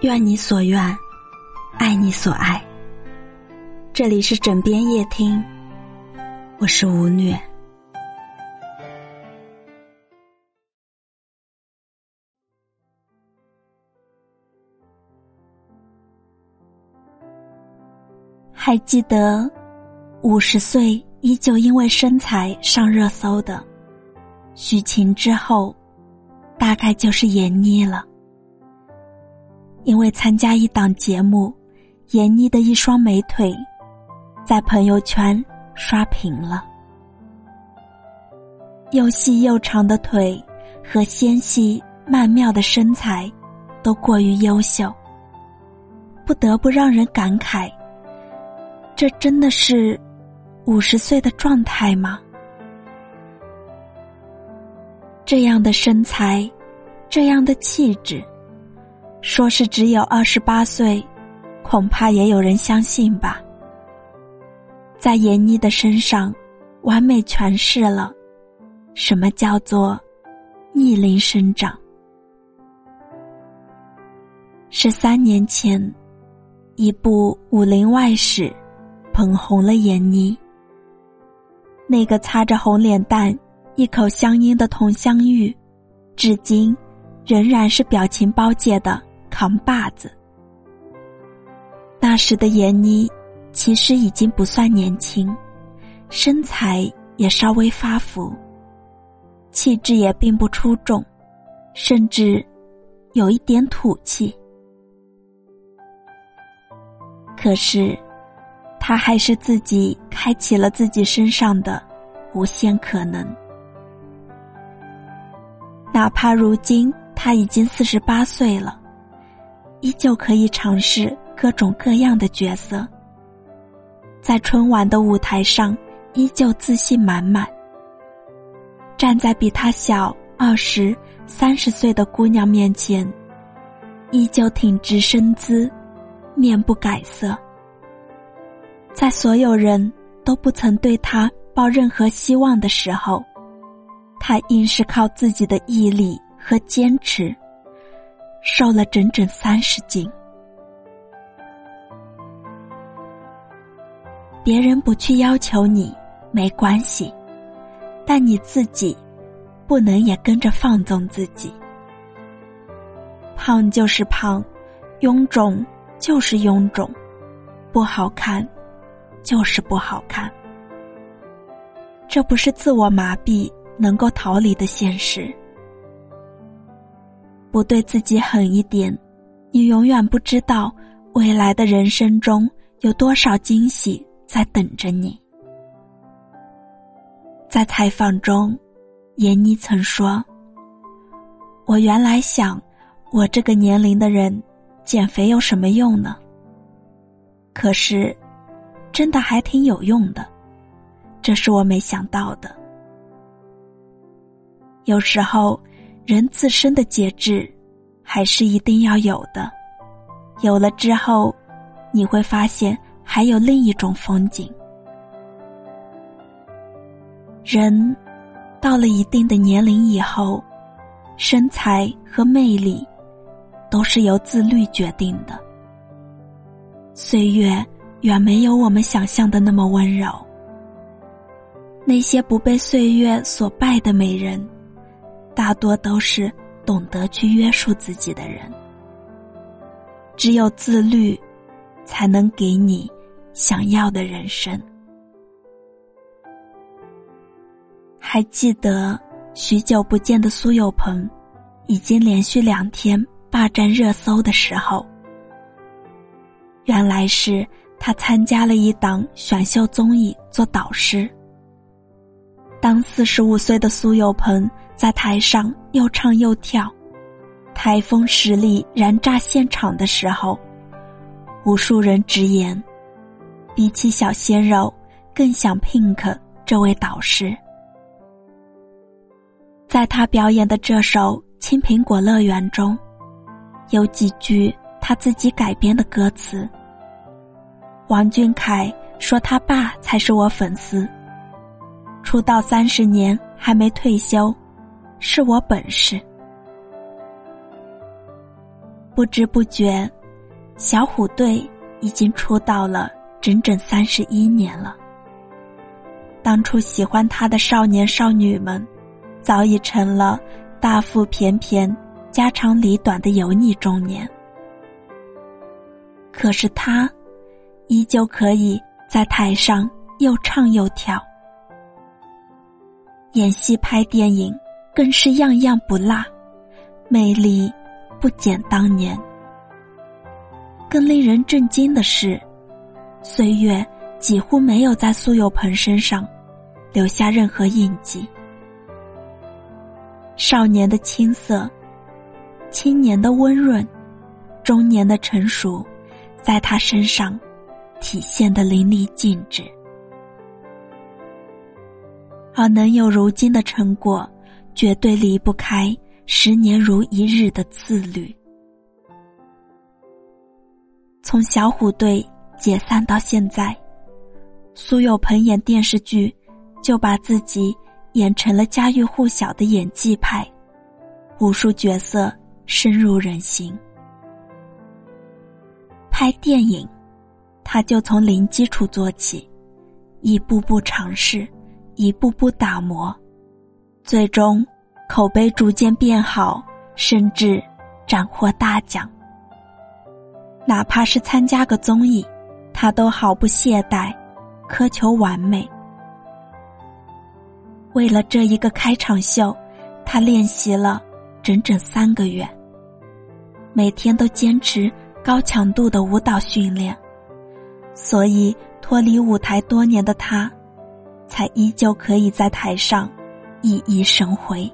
愿你所愿，爱你所爱。这里是枕边夜听，我是吴虐。还记得五十岁依旧因为身材上热搜的许晴之后，大概就是闫妮了。因为参加一档节目，闫妮的一双美腿在朋友圈刷屏了。又细又长的腿和纤细曼妙的身材，都过于优秀，不得不让人感慨。这真的是五十岁的状态吗？这样的身材，这样的气质，说是只有二十八岁，恐怕也有人相信吧。在闫妮的身上，完美诠释了什么叫做逆龄生长。十三年前，一部《武林外史》。捧红了闫妮。那个擦着红脸蛋、一口香烟的佟湘玉，至今仍然是表情包界的扛把子。那时的闫妮其实已经不算年轻，身材也稍微发福，气质也并不出众，甚至有一点土气。可是。他还是自己开启了自己身上的无限可能，哪怕如今他已经四十八岁了，依旧可以尝试各种各样的角色，在春晚的舞台上依旧自信满满，站在比他小二十三十岁的姑娘面前，依旧挺直身姿，面不改色。在所有人都不曾对他抱任何希望的时候，他硬是靠自己的毅力和坚持，瘦了整整三十斤。别人不去要求你没关系，但你自己不能也跟着放纵自己。胖就是胖，臃肿就是臃肿，不好看。就是不好看，这不是自我麻痹能够逃离的现实。不对自己狠一点，你永远不知道未来的人生中有多少惊喜在等着你。在采访中，闫妮曾说：“我原来想，我这个年龄的人，减肥有什么用呢？可是。”真的还挺有用的，这是我没想到的。有时候，人自身的节制还是一定要有的。有了之后，你会发现还有另一种风景。人到了一定的年龄以后，身材和魅力都是由自律决定的。岁月。远没有我们想象的那么温柔。那些不被岁月所败的美人，大多都是懂得去约束自己的人。只有自律，才能给你想要的人生。还记得许久不见的苏有朋，已经连续两天霸占热搜的时候，原来是。他参加了一档选秀综艺做导师。当四十五岁的苏有朋在台上又唱又跳，台风实力燃炸现场的时候，无数人直言，比起小鲜肉，更想 Pink 这位导师。在他表演的这首《青苹果乐园》中，有几句他自己改编的歌词。王俊凯说：“他爸才是我粉丝。出道三十年还没退休，是我本事。”不知不觉，小虎队已经出道了整整三十一年了。当初喜欢他的少年少女们，早已成了大腹便便、家长里短的油腻中年。可是他，依旧可以在台上又唱又跳，演戏拍电影更是样样不落，魅力不减当年。更令人震惊的是，岁月几乎没有在苏有朋身上留下任何印记。少年的青涩，青年的温润，中年的成熟。在他身上体现的淋漓尽致，而能有如今的成果，绝对离不开十年如一日的自律。从小虎队解散到现在，苏有朋演电视剧就把自己演成了家喻户晓的演技派，武术角色深入人心。拍电影，他就从零基础做起，一步步尝试，一步步打磨，最终口碑逐渐变好，甚至斩获大奖。哪怕是参加个综艺，他都毫不懈怠，苛求完美。为了这一个开场秀，他练习了整整三个月，每天都坚持。高强度的舞蹈训练，所以脱离舞台多年的他，才依旧可以在台上熠熠生辉。